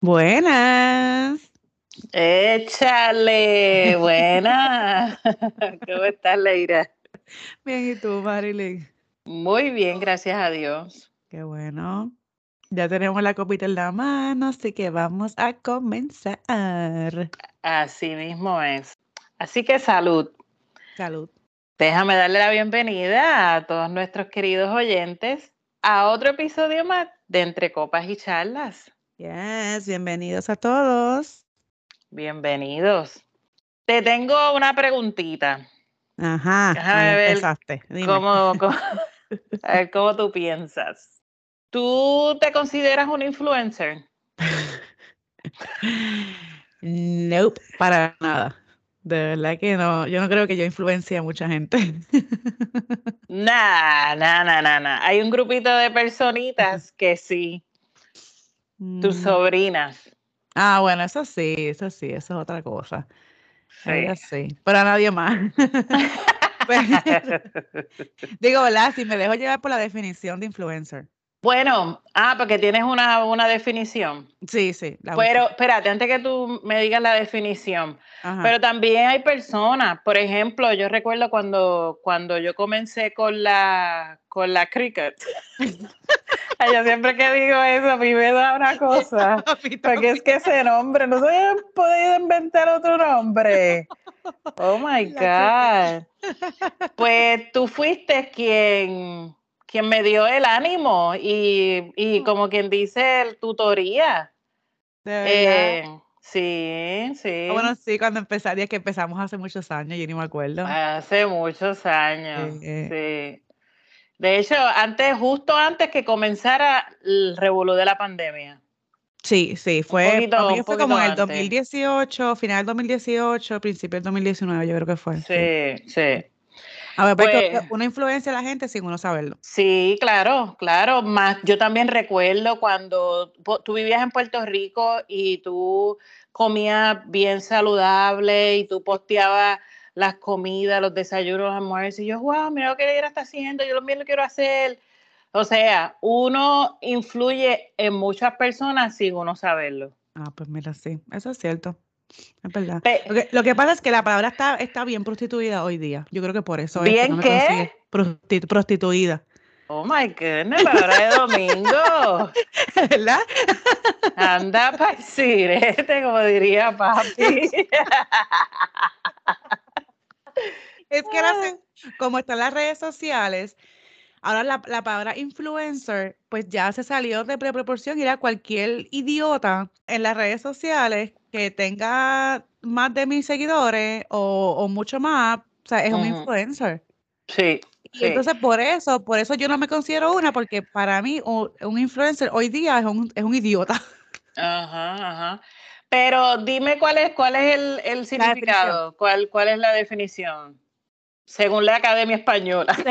Buenas. Échale, buena. ¿Cómo estás, Leira? Bien, ¿y tú, Marilyn? Muy bien, gracias a Dios. Qué bueno. Ya tenemos la copita en la mano, así que vamos a comenzar. Así mismo es. Así que salud. Salud. Déjame darle la bienvenida a todos nuestros queridos oyentes a otro episodio más de Entre Copas y Charlas. Yes, bienvenidos a todos. Bienvenidos. Te tengo una preguntita. Ajá, Déjame ahí ver empezaste. Dime. ¿Cómo, cómo- a ver, ¿cómo tú piensas? ¿Tú te consideras un influencer? Nope, para nada. De verdad que no, yo no creo que yo influencie a mucha gente. Nah, nah, nah, nah, nah. Hay un grupito de personitas que sí, tus Mm, sobrinas. Ah, bueno, eso sí, eso sí, eso es otra cosa. Sí. Sí, pero a nadie más. Digo, ¿verdad? Si me dejo llevar por la definición de influencer. Bueno, ah, porque tienes una, una definición. Sí, sí. la Pero espérate, antes que tú me digas la definición, Ajá. pero también hay personas, por ejemplo, yo recuerdo cuando, cuando yo comencé con la, con la cricket. Yo siempre que digo eso, a mí me da una cosa. Porque es que ese nombre, no se habían podido inventar otro nombre. Oh my God. Pues tú fuiste quien, quien me dio el ánimo y, y como quien dice, el tutoría. De verdad. Eh, sí, sí. Ah, Bueno, sí, cuando empezaría, que empezamos hace muchos años, yo ni me acuerdo. Hace muchos años. Sí. Sí. De hecho, antes, justo antes que comenzara el revolú de la pandemia. Sí, sí, fue, poquito- fue como en el poquito antes. 2018, final del 2018, principio del 2019, yo creo que fue. sí. Sí, sí. A ver, porque Pues- uno influencia a la gente sin uno saberlo. Sí, claro, claro. Más, yo también recuerdo cuando tú vivías en Puerto Rico y tú comías bien saludable y tú posteabas las comidas, los desayunos, los almuerzos. Y yo, wow, mira lo que ella está haciendo, yo también lo quiero hacer. O sea, uno influye en muchas personas sin uno saberlo. Ah, pues mira, sí, eso es cierto. Es verdad. Pe- Lo que, lo que pasa es que la palabra está, está bien prostituida hoy día. Yo creo que por eso es que ¿Bien no me qué? prostituida. Oh my goodness, palabra de domingo. ¿Verdad? Anda para el sirete, como diría papi. Es que se- como están las redes sociales, ahora la, la palabra influencer, pues ya se salió de proporción y era cualquier idiota en las redes sociales que tenga más de mil seguidores o, o mucho más, o sea, es un influencer. Sí, entonces por eso, por eso yo no me considero una, porque para mí u- un influencer hoy día es un, es un idiota. Ajá, ajá. Pero dime cuál es, cuál es el, el significado, cuál, cuál es la definición, según la Academia Española.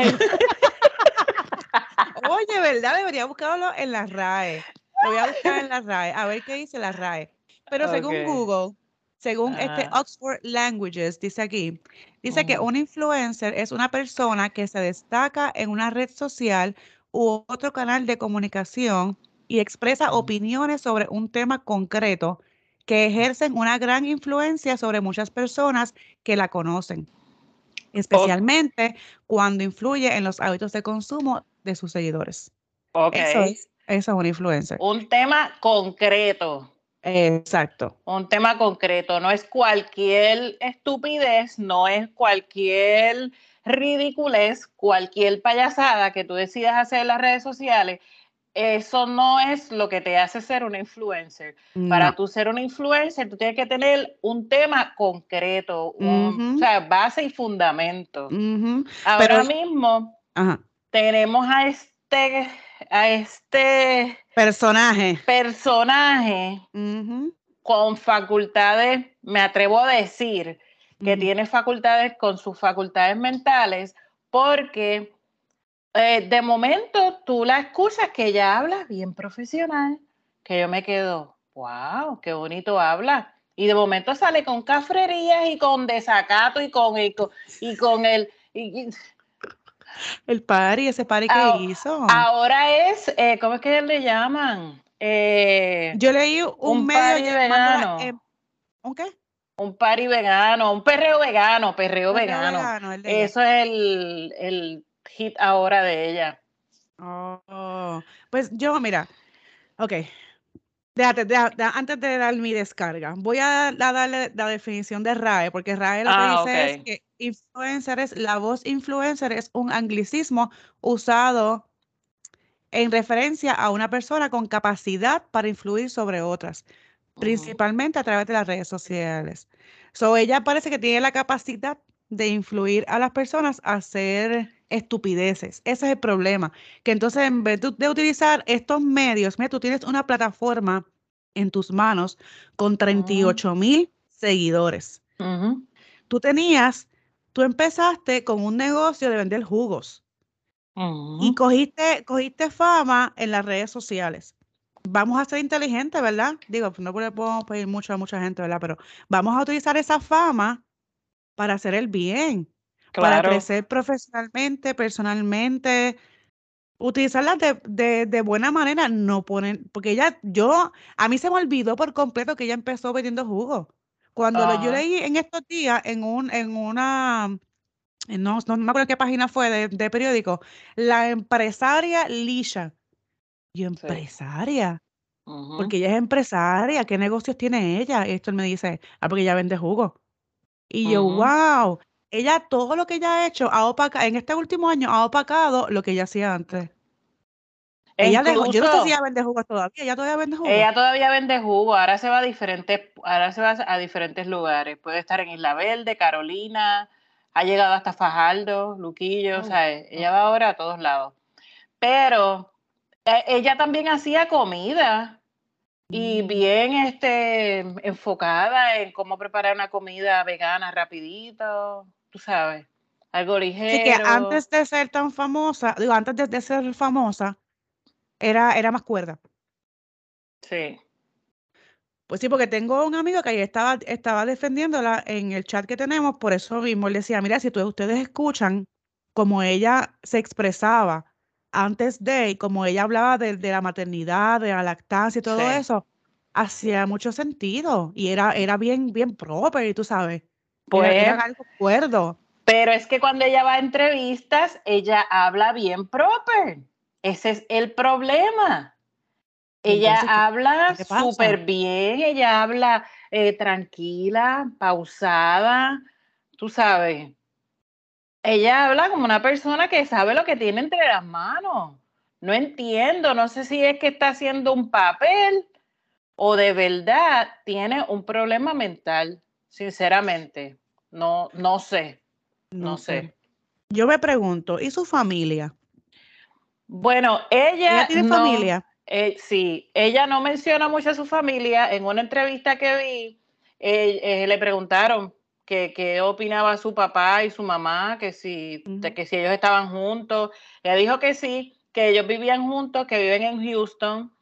Oye, ¿verdad? Debería buscarlo en la RAE. Lo voy a buscar en la RAE, a ver qué dice la RAE. Pero según. Google, según este Ah. Oxford Languages, dice aquí, dice que un influencer es una persona que se destaca en una red social u otro canal de comunicación y expresa opiniones sobre un tema concreto que ejercen una gran influencia sobre muchas personas que la conocen, especialmente cuando influye en los hábitos de consumo de sus seguidores. Ok. Eso es, eso es un influencer. Un tema concreto, Exacto. un tema concreto, no es cualquier estupidez, no es cualquier ridiculez, cualquier payasada que tú decidas hacer en las redes sociales. Eso no es lo que te hace ser un influencer. Para tú ser un influencer, tú tienes que tener un tema concreto, un- o sea, base y fundamento. Ahora Pero- mismo Ajá. tenemos a este, a este Personaje. personaje con facultades, me atrevo a decir que tiene facultades con sus facultades mentales, porque eh, de momento tú la escuchas que ella habla bien profesional, que yo me quedo, wow, qué bonito habla. Y de momento sale con cafrerías y con desacato y con el, y con el... el pari, ese pari que hizo. Ahora es, eh, ¿cómo es que le llaman? Eh, yo leí un, un medio vegano. ¿Un qué? Un pari vegano, un perreo vegano, perreo, vegano. Eso es el, el, hit ahora de ella. Oh, pues yo, mira, ok. Déjate, antes de dar mi descarga, voy a, darle la definición de RAE, porque RAE lo que ah, dice es que influencer es, la voz influencer es un anglicismo usado en referencia a una persona con capacidad para influir sobre otras principalmente a través de las redes sociales. So, ella parece que tiene la capacidad de influir a las personas a hacer estupideces. Ese es el problema. Que entonces, en vez de, utilizar estos medios, mira, tú tienes una plataforma en tus manos con 38 mil seguidores. Tú tenías, tú empezaste con un negocio de vender jugos y cogiste, cogiste fama en las redes sociales vamos a ser inteligentes, ¿verdad? Digo, no podemos pedir mucho a mucha gente, ¿verdad? Pero vamos a utilizar esa fama para hacer el bien, para crecer profesionalmente, personalmente, utilizarla de, de, buena manera, no poner, porque ella, yo, a mí se me olvidó por completo que ella empezó vendiendo jugo. Cuando yo leí en estos días en un, en una, no, no me acuerdo qué página fue de, de periódico, la empresaria Lisha yo, empresaria. Porque ella es empresaria. ¿Qué negocios tiene ella? Y esto él me dice, ah, porque ella vende jugo. Y yo, wow. Ella, todo lo que ella ha hecho, ha opacado, en este último año, ha opacado lo que ella hacía antes. Ella yo no sé si ella vende jugo todavía. Ella todavía vende jugo. Ella todavía vende jugo. Ahora se va a diferentes, ahora se va a diferentes lugares. Puede estar en Isla Verde, Carolina, ha llegado hasta Fajardo, Luquillo, o sea, ella va ahora a todos lados. Pero eh, ella también hacía comida y mm. bien este, enfocada en cómo preparar una comida vegana rapidito, tú sabes, algo ligero. Sí, que antes de ser tan famosa, digo, antes de, ser famosa, era, era más cuerda. Sí. Pues sí, porque tengo un amigo que ahí estaba, estaba defendiéndola en el chat que tenemos, por eso mismo él decía, mira, si ustedes escuchan como ella se expresaba antes de, como ella hablaba de, la maternidad, de la lactancia y todo eso, hacía mucho sentido y era, era bien, bien proper, y tú sabes. Pues, era, algo cuerdo. Pero es que cuando ella va a entrevistas, ella habla bien proper. Ese es el problema. Ella habla súper bien, ella habla eh, tranquila, pausada, tú sabes ella habla como una persona que sabe lo que tiene entre las manos. No entiendo, no sé si es que está haciendo un papel o de verdad tiene un problema mental, sinceramente. No, no sé, no, sé. Yo me pregunto, ¿y su familia? Bueno, ella... tiene familia? Eh, sí, ella no menciona mucho a su familia. En una entrevista que vi, eh, eh, le preguntaron, que, opinaba su papá y su mamá, que si, que si ellos estaban juntos. Ella dijo que sí, que ellos vivían juntos, que viven en Houston,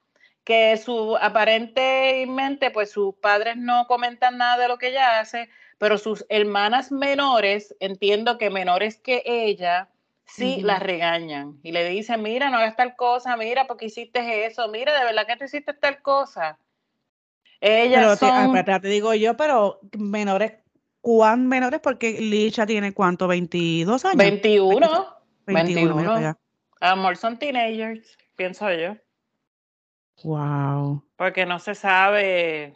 que su aparentemente, pues sus padres no comentan nada de lo que ella hace, pero sus hermanas menores, entiendo que menores que ella, sí las regañan y le dicen, mira, no hagas tal cosa, mira, porque hiciste eso, mira, de verdad que tú hiciste tal cosa. Ellas son... te digo yo, pero menores ¿Cuán menores? Porque Licha tiene cuánto, 22 años. 21. 21. Amor, son teenagers, pienso yo. Wow. Porque no se sabe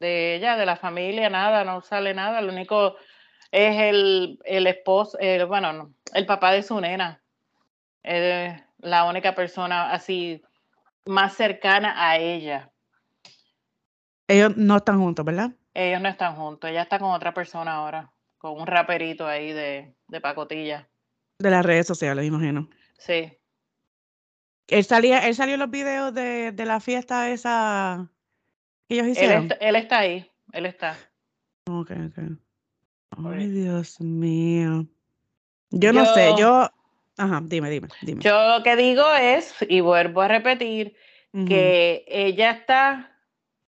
de ella, de la familia, nada, no sale nada. Lo único es el, el esposo, bueno, el papá de su nena. Es la única persona así más cercana a ella. Ellos no están juntos, ¿verdad? Ellos no están juntos, ella está con otra persona ahora, con un raperito ahí de, de pacotilla. De las redes sociales, imagino. Sí. Él salía, él salió en los videos de, de la fiesta esa que ellos hicieron. Él está, ahí, él está. Ok, ok. Ay, Dios mío. Yo, no sé, yo. Ajá, dime, dime, dime. Yo lo que digo es, y vuelvo a repetir, que ella está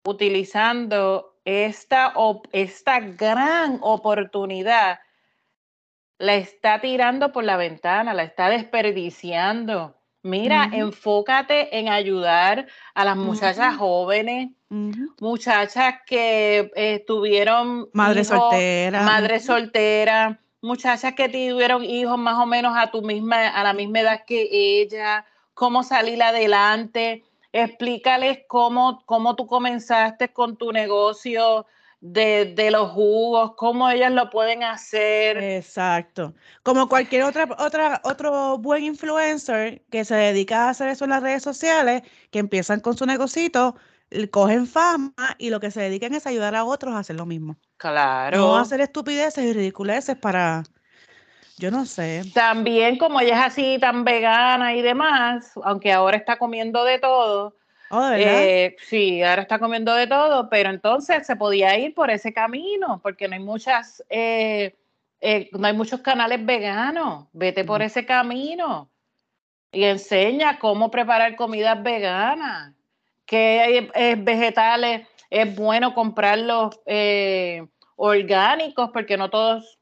utilizando esta, esta gran oportunidad, la está tirando por la ventana, la está desperdiciando. Mira, enfócate en ayudar a las muchachas jóvenes, muchachas que eh, tuvieron madre soltera, madre soltera, muchachas que tuvieron hijos más o menos a tu misma, a la misma edad que ella, cómo salir adelante. Explícales cómo, cómo tú comenzaste con tu negocio, de, los jugos, cómo ellas lo pueden hacer. Exacto. Como cualquier otra, otra, otro buen influencer que se dedica a hacer eso en las redes sociales, que empiezan con su negocito, cogen fama y lo que se dedican es ayudar a otros a hacer lo mismo. Claro. No hacer estupideces y ridiculeces para, yo no sé. También como ella es así tan vegana y demás, aunque ahora está comiendo de todo, Oh, eh, sí, ahora está comiendo de todo, pero entonces se podía ir por ese camino, porque no hay muchas, eh, eh, no hay muchos canales veganos. Vete por ese camino y enseña cómo preparar comidas veganas, qué vegetales es bueno comprarlos orgánicos, porque no todos,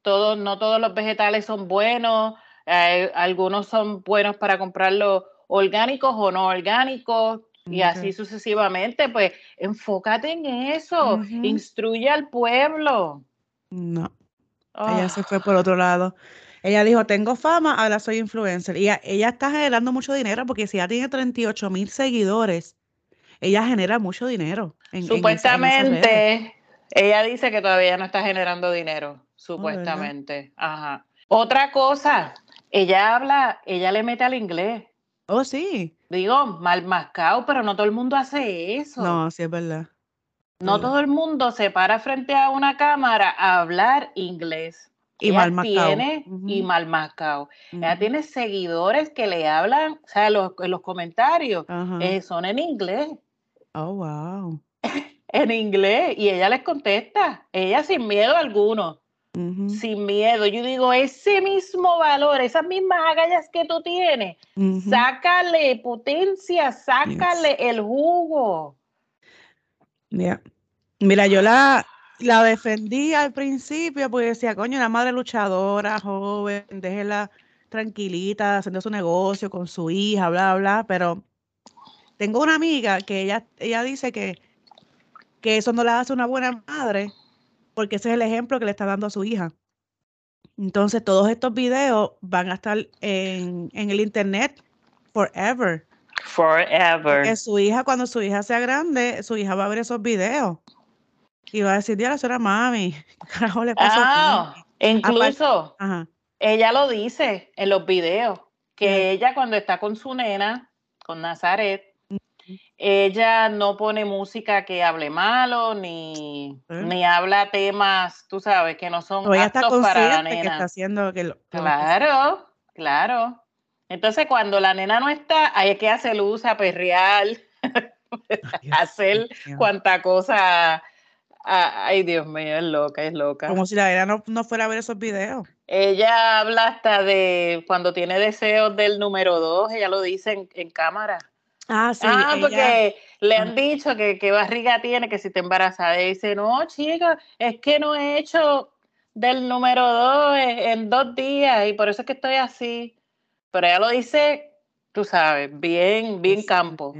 todos, no todos los vegetales son buenos. algunos son buenos para comprarlos orgánicos o no orgánicos, y así sucesivamente, pues enfócate en eso, instruye al pueblo. No, ella se fue por otro lado. Ella dijo, tengo fama, ahora soy influencer. Y ella, está generando mucho dinero porque si ya tiene 38 mil seguidores, ella genera mucho dinero. supuestamente, ella dice que todavía no está generando dinero, oh, supuestamente. Ajá. Otra cosa, ella habla, ella le mete al inglés. Oh, sí. Digo, mal mascado, pero no todo el mundo hace eso. No, sí es verdad. No todo el mundo se para frente a una cámara a hablar inglés. Y mal. Tiene, Y mal mascado. Ella tiene seguidores que le hablan, o sea, los, los comentarios eh, son en inglés. Oh, wow. en inglés. Y ella les contesta. Ella sin miedo alguno sin miedo. Yo digo, ese mismo valor, esas mismas agallas que tú tienes, sácale potencia, sácale el jugo. Mira, yo la, la defendí al principio porque decía, coño, una madre luchadora, joven, déjela tranquilita, haciendo su negocio con su hija, bla, bla, pero tengo una amiga que ella, ella dice que, que eso no la hace una buena madre porque ese es el ejemplo que le está dando a su hija. Entonces, todos estos videos van a estar en, el internet forever. Forever. Porque su hija, cuando su hija sea grande, su hija va a ver esos videos. Y va a decir, Dios, eso era mami. ¿Qué carajo le pasó? Ah, incluso ella lo dice en los videos, que ella cuando está con su nena, con Nazaret, ella no pone música que hable malo, ni, ¿Eh? ni habla temas, tú sabes, que no son aptos para la nena. Que está haciendo que claro, claro. Entonces, cuando la nena no está, hay que hacer luz a perrear, hacer cuanta cosa. Ay, Dios mío, es loca, es loca. Como si la nena no, fuera a ver esos videos. Ella habla hasta de cuando tiene deseos del número dos, ella lo dice en cámara. Ah, sí. Ah, porque le han dicho que, qué barriga tiene, que si te embarazada. Y dice, no, chica, es que no he hecho del número dos en, dos días y por eso es que estoy así. Pero ella lo dice, tú sabes, bien, bien campo.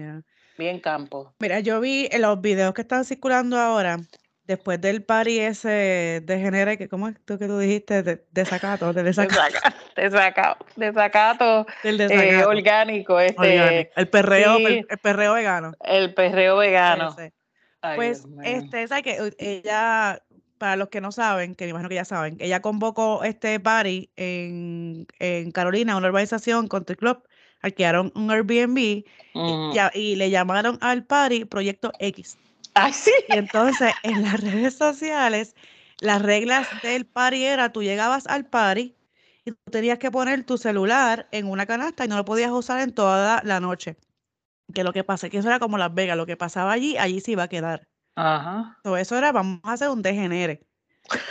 Bien campo. Mira, yo vi en los videos que están circulando ahora, después del party ese de genere, que ¿cómo es tú que tú dijiste? De, desacato, de desacato. Desacato, desacato, eh, orgánico, este. El perreo, el, perreo vegano. El perreo vegano. pues, este, ¿sabes que Ella, para los que no saben, que me imagino que ya saben, ella convocó este party en, en Carolina, una urbanización country club, alquilaron un Airbnb y, y le llamaron al party Proyecto X. Y entonces en las redes sociales, las reglas del party era, tú llegabas al party y tú tenías que poner tu celular en una canasta y no lo podías usar en toda la noche. Que lo que pasa, que eso era como Las Vegas, lo que pasaba allí, allí se iba a quedar. Ajá. eso era, vamos a hacer un degenere.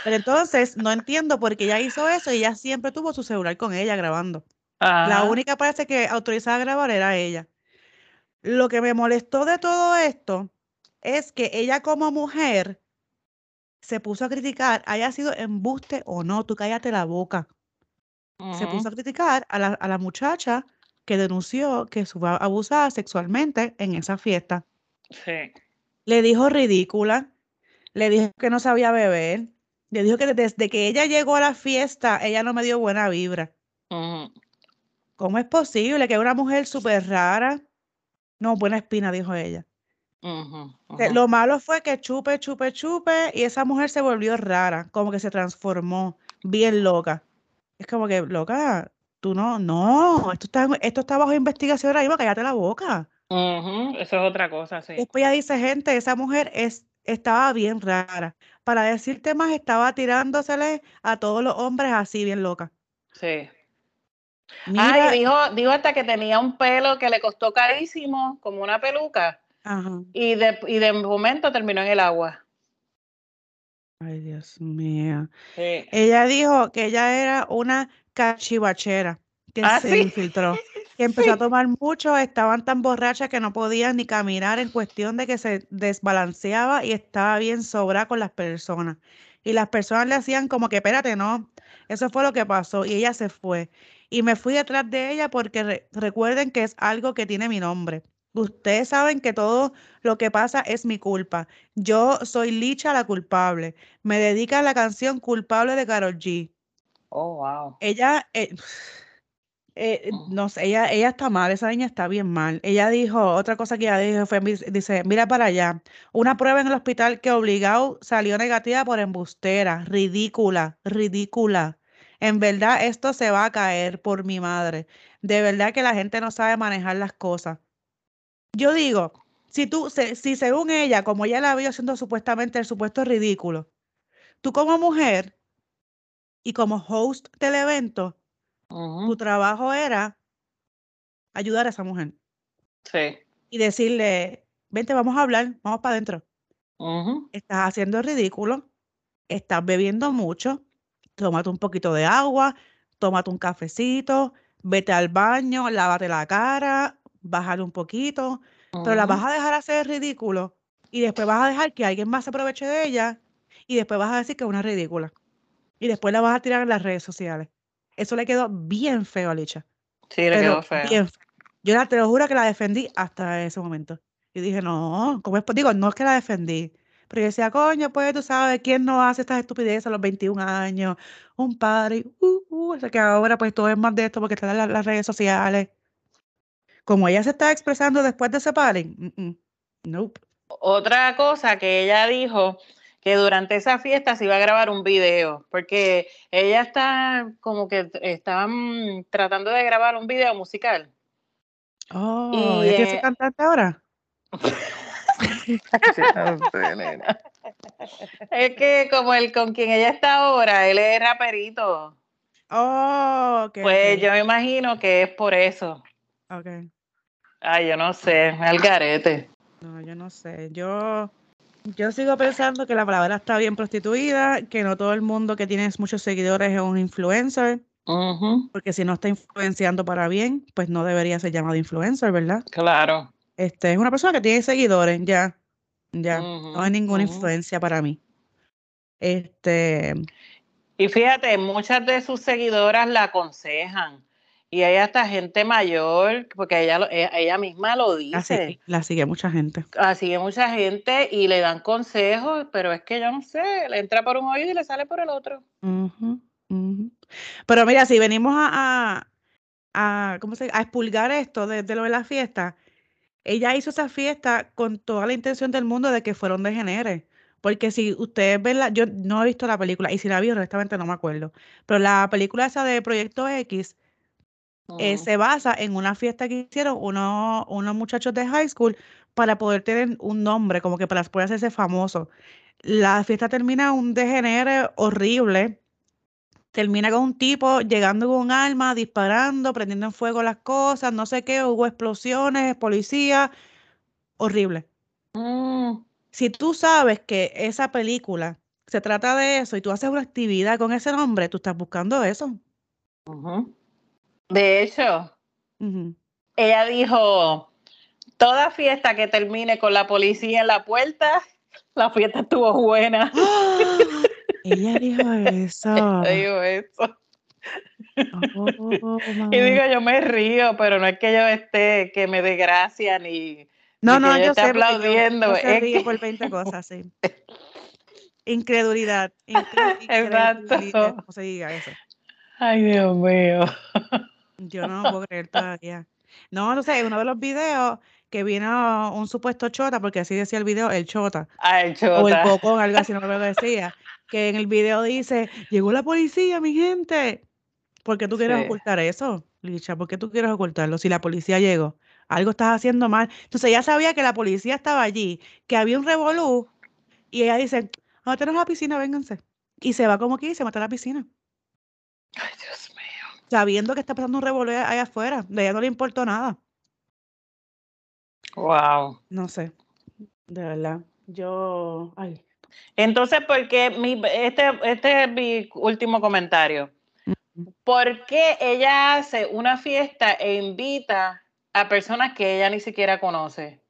Pero entonces no entiendo por qué ella hizo eso y ella siempre tuvo su celular con ella grabando. La única parece que autorizada a grabar era ella. Lo que me molestó de todo esto es que ella como mujer se puso a criticar, haya sido embuste o no, tú cállate la boca. Se puso a criticar a la, a la muchacha que denunció que fue abusada sexualmente en esa fiesta. Sí. Le dijo ridícula, le dijo que no sabía beber, le dijo que desde que ella llegó a la fiesta, ella no me dio buena vibra. ¿Cómo es posible que una mujer súper rara? No, buena espina, dijo ella. Ujú. Lo malo fue que chupe, chupe, chupe, y esa mujer se volvió rara, como que se transformó, bien loca. Es como que, loca, tú no, no, esto está, esto está bajo investigación ahora mismo, cállate la boca. Ujú, Eso es otra cosa, sí. Después ella dice, gente, esa mujer es, estaba bien rara. Para decirte más, estaba tirándosele a todos los hombres así, bien loca. Sí. Mira, Ah, y dijo, dijo hasta que tenía un pelo que le costó carísimo, como una peluca, ajá. y de, y de momento terminó en el agua. Ay, Dios mío. Sí. Ella dijo que ella era una cachivachera que Ah, se sí. infiltró, que empezó a tomar mucho, estaban tan borrachas que no podían ni caminar en cuestión de que se desbalanceaba y estaba bien sobrada con las personas. Y las personas le hacían como que, espérate, no, eso fue lo que pasó y ella se fue. Y me fui detrás de ella porque re- recuerden que es algo que tiene mi nombre. Ustedes saben que todo lo que pasa es mi culpa. Yo soy Licha la culpable. Me dedica a la canción Culpable de Karol G. Oh, wow. Ella, eh, eh, Ujú. no sé, ella, ella está mal, esa niña está bien mal. Ella dijo, otra cosa que ella dijo fue, dice, mira para allá, una prueba en el hospital que obligado salió negativa por embustera, ridícula, ridícula. En verdad esto se va a caer por mi madre. De verdad que la gente no sabe manejar las cosas. Yo digo, si tú, se- si según ella, como ella la vio haciendo supuestamente el supuesto ridículo, tú como mujer y como host del evento, tu trabajo era ayudar a esa mujer Sí. y decirle, vente, vamos a hablar, vamos para adentro. Estás haciendo el ridículo, estás bebiendo mucho, tómate un poquito de agua, tómate un cafecito, vete al baño, lávate la cara, bájale un poquito, pero la vas a dejar hacer ridículo y después vas a dejar que alguien más se aproveche de ella y después vas a decir que es una ridícula y después la vas a tirar en las redes sociales. Eso le quedó bien feo a Licha. Sí, le quedó feo. bien feo. Yo la, te lo juro que la defendí hasta ese momento. Y dije, no, ¿cómo es? po-?" Digo, no es que la defendí, pero yo decía, coño, pues tú sabes, ¿quién no hace estas estupideces a los 21 años? Un padre, uh, uh, o sea que ahora pues todo es más de esto porque están las, las redes sociales. Como ella se está expresando después de ese padre, mm, mm, nope. Otra cosa que ella dijo que durante esa fiesta se iba a grabar un video, porque ella está como que estaban tratando de grabar un video musical. Oh, Y, ¿ella quiere eh, cantante ahora? Es que como el con quien ella está ahora, él es raperito. Oh, ok, Pues yo me imagino que es por eso. Ok. Ay, yo no sé, al garete. No, yo no sé. Yo, yo sigo pensando que la palabra está bien prostituida, que no todo el mundo que tiene muchos seguidores es un influencer, porque si no está influenciando para bien, pues no debería ser llamado influencer, ¿verdad? claro. Este es una persona que tiene seguidores, ya, ya. No hay ninguna influencia para mí. Este, Y fíjate, muchas de sus seguidoras la aconsejan. Y hay hasta gente mayor, porque ella, e- ella misma lo la, dice. sigue, la sigue mucha gente. Así que mucha gente y le dan consejos, pero es que yo no sé, le entra por un oído y le sale por el otro. Ujú, ujú. Pero mira, si venimos a, a, a, ¿cómo se, a expulgar esto de, de lo de la fiesta, ella hizo esa fiesta con toda la intención del mundo de que fueron degeneres. Porque si ustedes ven la, yo no he visto la película, y si la vi, honestamente no me acuerdo. Pero la película esa de Proyecto X eh, se basa en una fiesta que hicieron unos, unos muchachos de high school para poder tener un nombre, como que para poder hacerse famoso. La fiesta termina un degenere horrible. Termina con un tipo llegando con un arma, disparando, prendiendo en fuego las cosas, no sé qué, hubo explosiones, policía, horrible. Mm, Si tú sabes que esa película se trata de eso y tú haces una actividad con ese nombre, tú estás buscando eso. De hecho, ella dijo, toda fiesta que termine con la policía en la puerta, la fiesta estuvo buena. Ella dijo eso. Ella dijo eso. Oh, Y digo, yo me río, pero no es que yo esté, que me dé gracia ni, no, ni no, que yo esté sé. yo- aplaudiendo. yo se es que- por 20 cosas, sí. Incredulidad. incre- Exacto. incredulidad, ¿Cómo se diga eso? Ay, Dios mío. Yo no puedo creer todavía. No, no sé, en uno de los videos que vino un supuesto chota, porque así decía el video, el chota, o el chota. bocón, algo así, no me lo decía, que en el video dice, llegó la policía, mi gente. ¿Por qué tú quieres Sí. ocultar eso, Licha? ¿Por qué tú quieres ocultarlo si la policía llegó? Algo estás haciendo mal. Entonces ella sabía que la policía estaba allí, que había un revolú, y ella dice, a tener la piscina, vénganse. Y se va como que y se mete a la piscina, Ay, Dios mío. Sabiendo que está pasando un revolú ahí afuera. De ella no le importó nada. Wow. No sé, de verdad. Yo, ay, Entonces, ¿por qué mi, este, este es mi último comentario? ¿Por qué ella hace una fiesta e invita a personas que ella ni siquiera conoce?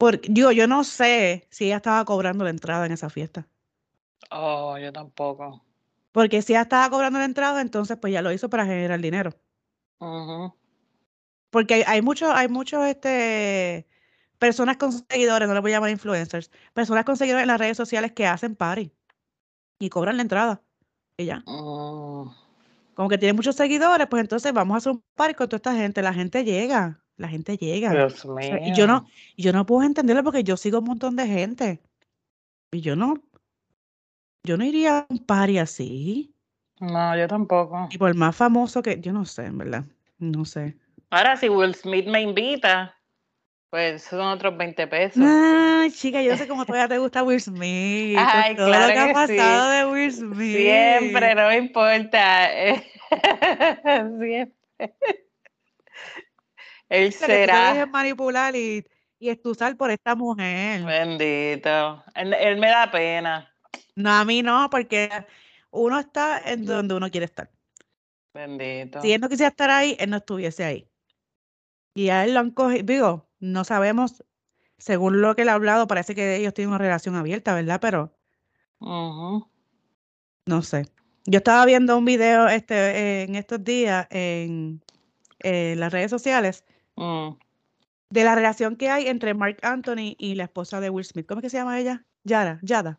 porque yo, yo no sé si ella estaba cobrando la entrada en esa fiesta. Oh, yo tampoco. Porque si ella estaba cobrando la entrada, entonces pues ya lo hizo para generar dinero. Porque hay, hay muchos, hay muchos, este, personas con seguidores, no les voy a llamar influencers, personas con seguidores en las redes sociales que hacen party y cobran la entrada. Y ya. Mm. Como que tienen muchos seguidores, pues entonces vamos a hacer un party con toda esta gente. La gente llega, la gente llega. Dios O mío. sea, y yo no, yo no puedo entenderlo porque yo sigo un montón de gente. Y yo no, yo no iría a un party así. No, yo tampoco. Y por más famoso que, yo no sé, en verdad. No sé. Ahora, si Will Smith me invita, pues son otros 20 pesos. Ay, chica, yo sé cómo todavía te gusta Will Smith. Ay, todo claro lo que ha sí. pasado de Will Smith. Siempre, no me importa. Siempre. Él tú te será dejes manipular y, y estusar por esta mujer. bendito. Él, él me da pena. No, a mí no, porque uno está en donde uno quiere estar. Bendito. Si él no quisiera estar ahí, él no estuviese ahí. Y a él lo han cogido, digo, no sabemos, según lo que él ha hablado, parece que ellos tienen una relación abierta, ¿verdad? Pero no sé. Yo estaba viendo un video este, en estos días en, en las redes sociales Mm. de la relación que hay entre Mark Anthony y la esposa de Will Smith. ¿Cómo es que se llama ella? Yara, Yada.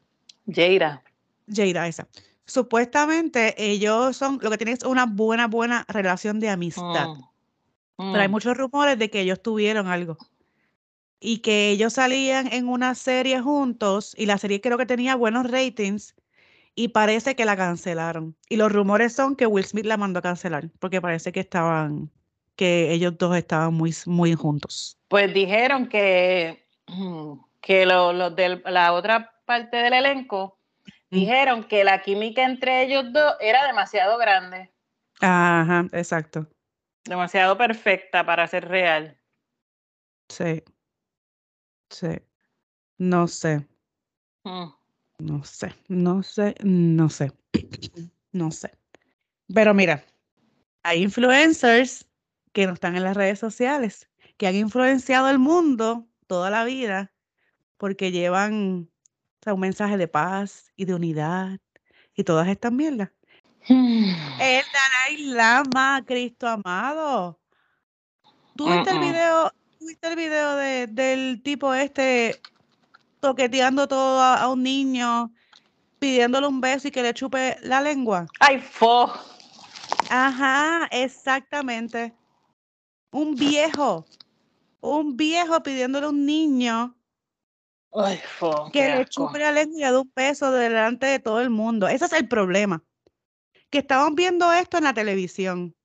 Jaira. Jada, esa. Supuestamente ellos son, lo que tienen es una buena, buena relación de amistad. Mm. Pero hay Mm. muchos rumores de que ellos tuvieron algo. Y que ellos salían en una serie juntos y la serie creo que tenía buenos ratings y parece que la cancelaron. Y los rumores son que Will Smith la mandó a cancelar porque parece que estaban, que ellos dos estaban muy, muy juntos. Pues dijeron que, que lo- los de la otra parte del elenco dijeron que la química entre ellos dos era demasiado grande, Ajá, exacto. demasiado perfecta para ser real. Sí. Sí. No sé. Mm. No sé, no sé, no sé, no sé. Pero mira, hay influencers que no están en las redes sociales, que han influenciado el mundo toda la vida porque llevan o sea, un mensaje de paz y de unidad y todas estas mierdas. El Dalai Lama, Cristo amado. ¿Tú viste el video, tú viste el video de- del tipo este toqueteando todo a, a un niño, pidiéndole un beso y que le chupe la lengua? Ay, fo. Ajá, exactamente. Un viejo, un viejo pidiéndole a un niño Ay, fo. que le lengua y le dé un beso delante de todo el mundo. Ese es el problema. Que estamos viendo esto en la televisión.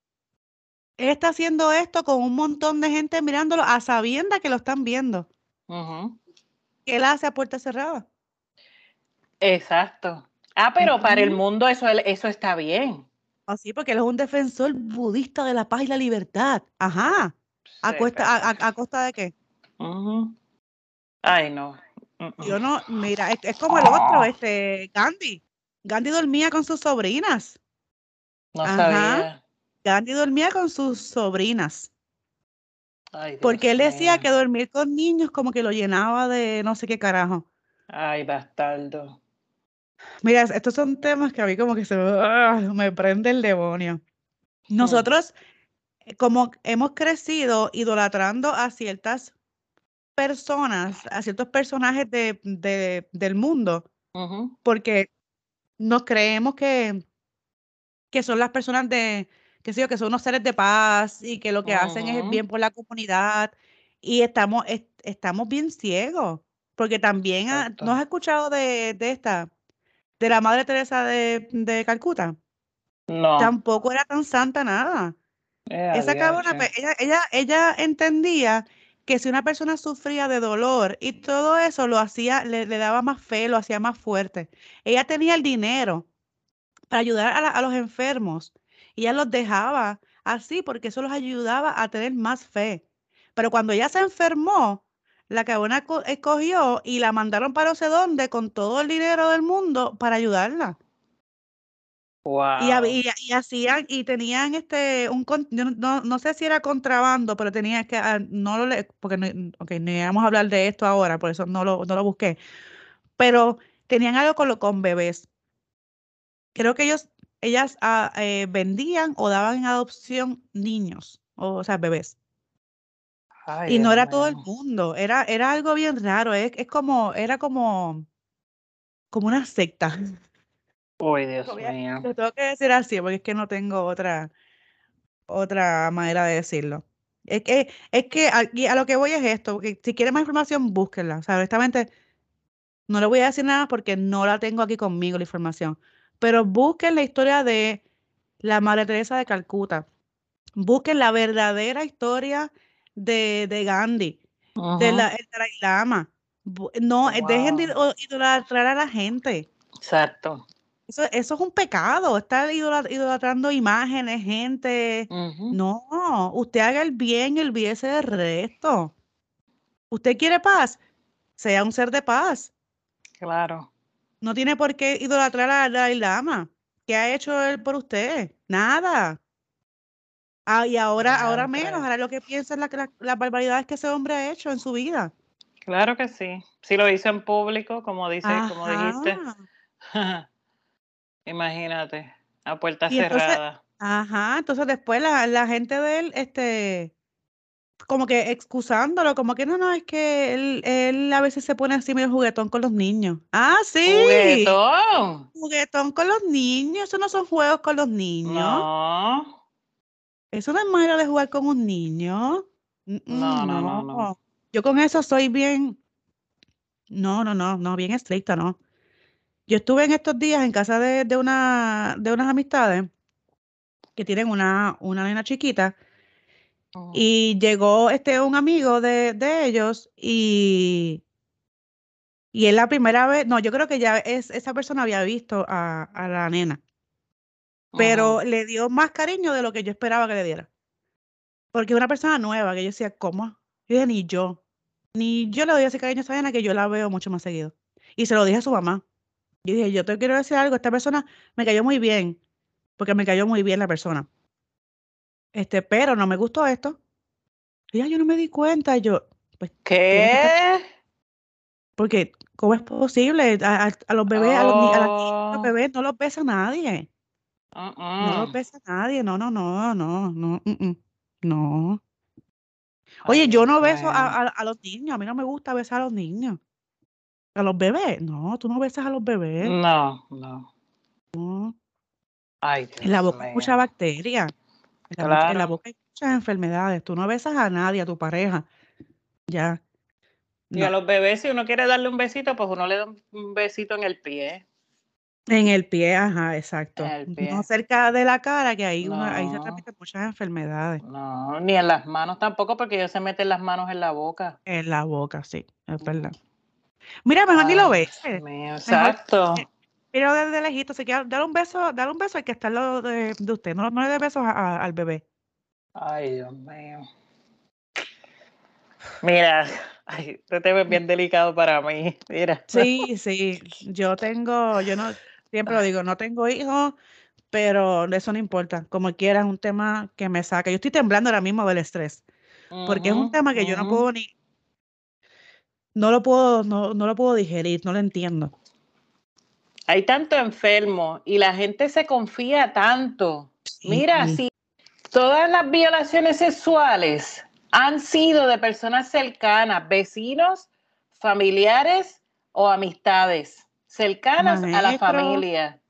Él está haciendo esto con un montón de gente mirándolo a sabiendas que lo están viendo. Ujú. ¿Qué él hace a puerta cerrada? Exacto. Ah, pero para el mundo eso, eso está bien. Así, porque él es un defensor budista de la paz y la libertad. Ajá. ¿A costa, a- a- a costa de qué? Ay, no. Mm, mm. Yo no, mira, es, es como el otro, este, Gandhi. Gandhi dormía con sus sobrinas. No Ajá. sabía. Gandhi dormía con sus sobrinas. porque él decía que dormir con niños como que lo llenaba de no sé qué carajo. Ay, bastardo. Mira, estos son temas que a mí como que se ¡ah! me prende el demonio. Hmm. Nosotros, eh, como hemos crecido idolatrando a ciertas personas, a ciertos personajes de, del mundo, porque nos creemos que, que son las personas de, que sé yo, que son unos seres de paz y que lo que hacen es bien por la comunidad y estamos, estamos bien ciegos, porque también, ¿no has escuchado de, de, esta, de la Madre Teresa de, de Calcuta? No. Tampoco era tan santa nada. Esa cabrona, pues, ella, ella, ella entendía que si una persona sufría de dolor y todo eso lo hacía, le, daba más fe, lo hacía más fuerte. Ella tenía el dinero para ayudar a, los enfermos y ella los dejaba así porque eso los ayudaba a tener más fe. Pero cuando ella se enfermó, la cabona escogió y la mandaron para no sé dónde con todo el dinero del mundo para ayudarla. Y, hacían, y tenían este, un, no, no, sé si era contrabando, pero tenía que, ah, no lo, porque no, okay, no íbamos a hablar de esto ahora, por eso no lo, no lo busqué, pero tenían algo con, con bebés. Creo que ellos, ellas ah, eh, vendían o daban en adopción niños, o, sea, bebés. y no era todo el mundo, era, era algo bien raro, es, es como, era como, como una secta. Uy, Dios mío. Lo tengo que decir así porque es que no tengo otra, otra manera de decirlo. Es que, es que a, lo que voy es esto, si quieren más información, búsquenla. O sea, honestamente, no le voy a decir nada porque no la tengo aquí conmigo la información. Pero busquen la historia de la Madre Teresa de Calcuta. Busquen la verdadera historia de, de Gandhi, de la, el Dalai Lama. No, dejen de idolatrar a la gente. Exacto. Eso, eso es un pecado, estar idolatrando imágenes, gente. No, usted haga el bien y olvídese del resto. ¿Usted quiere paz? Sea un ser de paz. Claro. No tiene por qué idolatrar a la Lama. ¿Qué ha hecho él por usted? Nada. Ah, y ahora, ahora menos, ahora lo que piensa es la, las barbaridades que ese hombre ha hecho en su vida. Claro que sí. Si lo hizo en público, como dice, como dijiste. Imagínate, a puerta cerrada. Ajá, entonces después la, la, gente de él, este, como que excusándolo, como que no, no, es que él, él a veces se pone así medio juguetón con los niños. Ah, sí. Juguetón. Juguetón con los niños, eso no son juegos con los niños. No. Eso no es manera de jugar con un niño. No, no, no, no. Yo con eso soy bien, no, no, no, no, bien estricta, ¿no? Yo estuve en estos días en casa de, una, de unas amistades que tienen una, una nena chiquita oh. y llegó este un amigo de, ellos y, y es la primera vez, no, yo creo que ya es, esa persona había visto a, la nena, pero le dio más cariño de lo que yo esperaba que le diera. Porque es una persona nueva, que yo decía, ¿cómo? Yo dije, ni yo, ni yo le doy ese cariño a esa nena que yo la veo mucho más seguido. Y se lo dije a su mamá. Yo dije, yo te quiero decir algo, esta persona me cayó muy bien, porque me cayó muy bien la persona. Este, pero no me gustó esto. Y ya yo no me di cuenta, yo, pues, ¿qué? Porque, ¿cómo es posible? A, los bebés, a, los, oh. bebés no los besa nadie. No los besa nadie, no, no, no, no, no, mm, no. Oye, yo no beso a, a, los niños, a mí no me gusta besar a los niños. ¿A los bebés? No, tú no besas a los bebés. No, no. No. Ay, en la boca hay mucha bacteria. En la, boca, hay muchas enfermedades. Tú no besas a nadie, a tu pareja. Ya. Y a los bebés, si uno quiere darle un besito, pues uno le da un besito en el pie. En el pie, ajá, exacto. No cerca de la cara, que ahí, ahí se transmiten muchas enfermedades. No, ni en las manos tampoco, porque ellos se meten las manos en la boca. En la boca, sí, es verdad. Mira, mejor ni lo ves. exacto. pero desde lejito, se quiere dar un beso, dar un beso hay que estar lo de, usted, no, no le dé besos al bebé. Ay, Dios mío. Mira, ay, este tema es bien delicado para mí. Mira. Sí, sí. Yo tengo, yo no, siempre lo digo, no tengo hijos, pero eso no importa. Como quieras, un tema que me saca. Yo estoy temblando ahora mismo del estrés. porque es un tema que yo no puedo ni, no lo puedo, no, no lo puedo digerir, no lo entiendo. Hay tanto enfermo y la gente se confía tanto. Mira, si todas las violaciones sexuales han sido de personas cercanas, vecinos, familiares o amistades cercanas a la familia.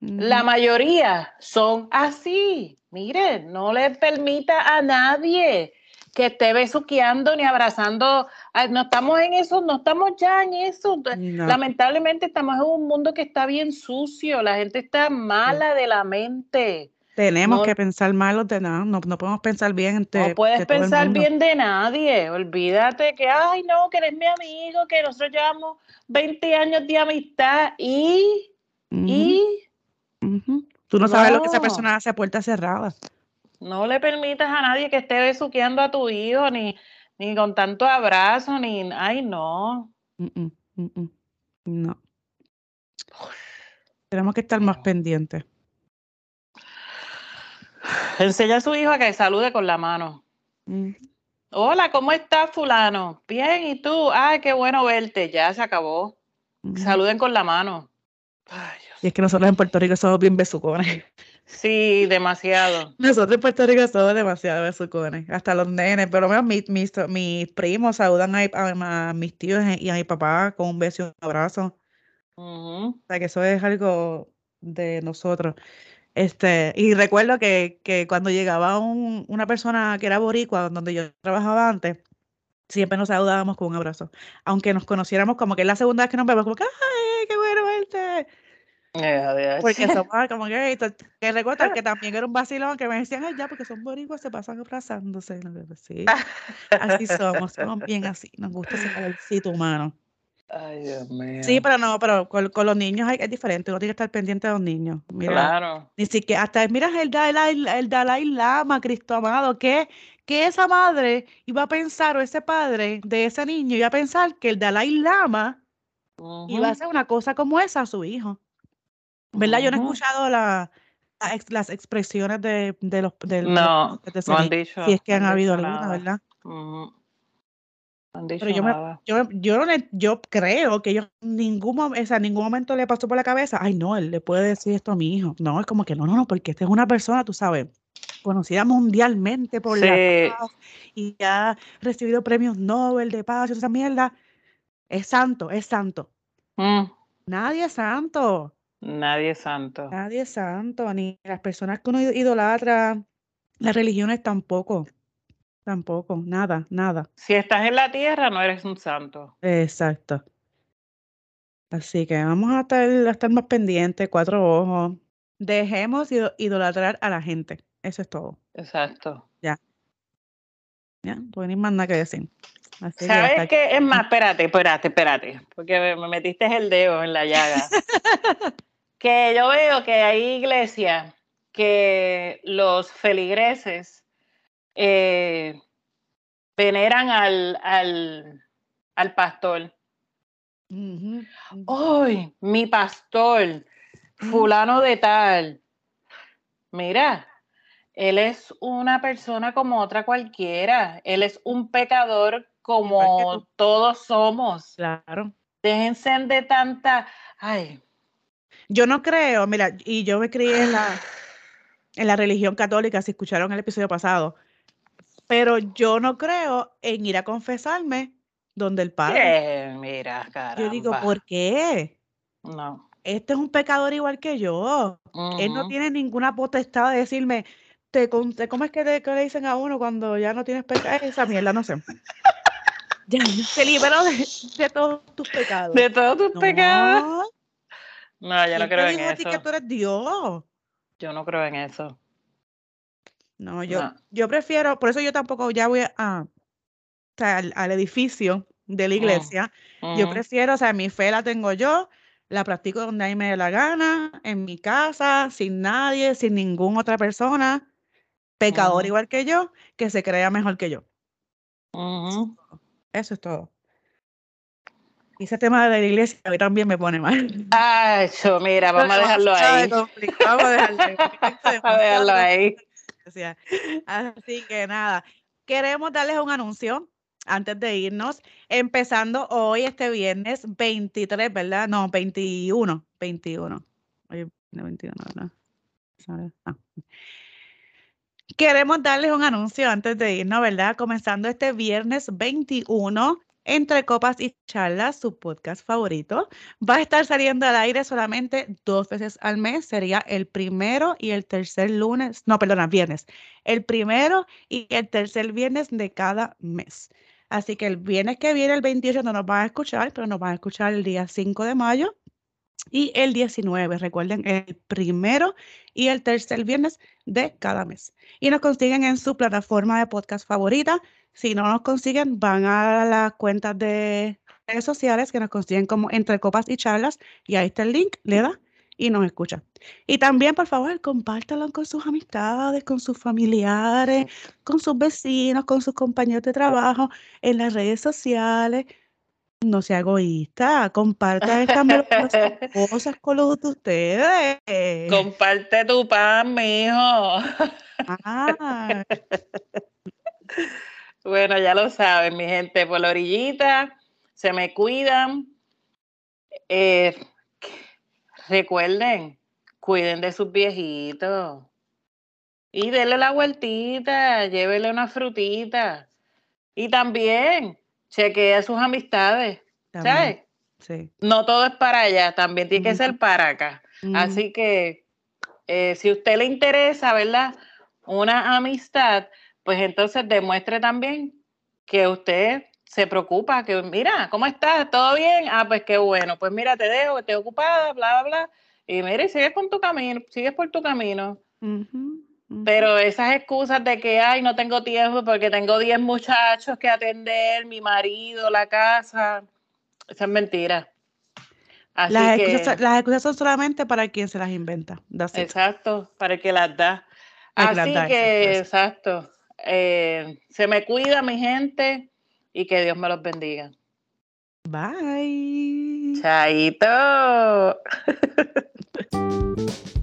La mayoría son así. Mire, no le permita a nadie que esté besuqueando ni abrazando. No estamos en eso, no estamos ya en eso. Lamentablemente estamos en un mundo que está bien sucio, la gente está mala de la mente. Tenemos que pensar mal de nada, no, no podemos pensar bien. no puedes pensar bien de nadie, olvídate que, ay, no, que eres mi amigo, que nosotros llevamos 20 años de amistad y... y Tú no, sabes lo que esa persona hace a puerta cerrada. No le permitas a nadie que esté besuqueando a tu hijo, ni, ni con tanto abrazo, ni. Ay, no. no. Tenemos que estar más pendientes. Enseña a su hijo a que salude con la mano. Hola, ¿cómo estás, fulano? Bien, ¿y tú? Ay, qué bueno verte. Ya se acabó. Saluden con la mano. y es que nosotros en Puerto Rico somos bien besucones. Sí, demasiado. Nosotros en Puerto Rico somos demasiado besucones. Hasta los nenes, pero menos mis, mis, primos saludan a, mis tíos y a mi papá con un beso y un abrazo. O sea, que eso es algo de nosotros. Este, y recuerdo que, que cuando llegaba un, una persona que era boricua, donde yo trabajaba antes, siempre nos saludábamos con un abrazo. Aunque nos conociéramos como que es la segunda vez que nos vemos, como que, ¡ay, qué bueno verte! Porque somos como que, que recuerdo que también era un vacilón que me decían, ay, ya, porque son boricuas, se pasan abrazándose. Sí, así somos, somos bien así, nos gusta ese calorcito humano. Ay, Dios mío. Sí, pero no, pero con, los niños es diferente, uno tiene que estar pendiente de los niños. Mira, claro. Ni siquiera, hasta, mira el Dalai, el Dalai Lama, Cristo amado, que, que esa madre iba a pensar, o ese padre de ese niño iba a pensar que el Dalai Lama iba a hacer una cosa como esa a su hijo. ¿Verdad? Yo no he escuchado la, las expresiones de, de los del no, no han dicho, si es que han, habido alguna, ¿verdad? Pero yo, me, yo, yo, yo, creo que yo ningún, o sea, ningún momento le pasó por la cabeza, ay, no, él le puede decir esto a mi hijo. No, es como que no, no, no, porque esta es una persona, tú sabes, conocida mundialmente por la paz y ha recibido premios Nobel de paz y esa mierda. Es santo, es santo. Mm. Nadie es santo. Nadie es santo. Nadie es santo, ni las personas que uno idolatra, las religiones tampoco. Tampoco, nada, nada. Si estás en la tierra, no eres un santo. Exacto. Así que vamos a estar, a estar más pendientes, cuatro ojos. Dejemos idolatrar a la gente. Eso es todo. Exacto. Ya. Ya, no hay más nada que decir. ¿Sabes qué? Es más, espérate, espérate, espérate, porque me metiste el dedo en la llaga. que yo veo que hay iglesias que los feligreses eh, veneran al, al, pastor. ¡Ay! mi pastor, fulano de tal. Mira, él es una persona como otra cualquiera. Él es un pecador como todos somos. Claro. Déjense de tanta. Ay. Yo no creo, mira, y yo me crié en la, en la religión católica, si escucharon el episodio pasado, pero yo no creo en ir a confesarme donde el padre. mira, caramba. Yo digo, ¿por qué? No. Este es un pecador igual que yo. Él no tiene ninguna potestad de decirme, te, ¿cómo es que, le dicen a uno cuando ya no tienes pecado? Esa mierda, no sé. Ya, te libero de, todos tus pecados. De todos tus pecados. No, yo no creo en eso. que tú eres Dios? Yo no creo en eso. No, yo, yo prefiero, por eso yo tampoco ya voy a, al, edificio de la mm, iglesia. Yo prefiero, o sea, mi fe la tengo yo, la practico donde a mí me dé la gana, en mi casa, sin nadie, sin ninguna otra persona, pecador igual que yo, que se crea mejor que yo. Eso es todo. Y ese tema de la iglesia a mí también me pone mal. Ah, eso, mira, vamos a dejarlo ahí. Vamos a dejarlo, ahí. Así que nada. queremos darles un anuncio antes de irnos, empezando hoy, este viernes 23, ¿verdad? No, 21, 21. Hoy 21, ¿verdad? Ah. Queremos darles un anuncio antes de irnos, ¿verdad? Comenzando este viernes 21, entre Copas y Charlas, su podcast favorito, va a estar saliendo al aire solamente dos veces al mes. Sería el primero y el tercer lunes, no, perdona, viernes. El primero y el tercer viernes de cada mes. Así que el viernes que viene, el 28, no nos van a escuchar, pero nos van a escuchar el día 5 de mayo y el 19. Recuerden, el primero y el tercer viernes de cada mes. Y nos consiguen en su plataforma de podcast favorita. Si no nos consiguen, van a las cuentas de redes sociales que nos consiguen como Entre Copas y Charlas y ahí está el link, le da y nos escucha. Y también, por favor, compártalo con sus amistades, con sus familiares, con sus vecinos, con sus compañeros de trabajo, en las redes sociales. No sea egoísta, comparta estas cosas con los de ustedes. Comparte tu pan, mijo. Ah. Bueno, ya lo saben, mi gente, por la orillita, se me cuidan. Eh, recuerden, cuiden de sus viejitos. Y denle la vueltita, llévele una frutita. Y también chequee a sus amistades. ¿Sabes? Sí. No todo es para allá, también tiene que ser para acá. Así que eh, si a usted le interesa, ¿verdad? Una amistad, pues entonces demuestre también que usted se preocupa, que mira, ¿cómo estás? ¿Todo bien? Ah, pues qué bueno, pues mira, te dejo, estoy ocupada, bla, bla, bla. Y mire, sigues con tu camino, sigues por tu camino. Pero esas excusas de que, ay, no tengo tiempo porque tengo 10 muchachos que atender, mi marido, la casa, esa es mentira. las, excusas, las, excusas, son solamente para quien se las inventa. Exacto, para el que las da. Así que, exacto. Eh, se me cuida mi gente y que Dios me los bendiga. Bye. Chaito.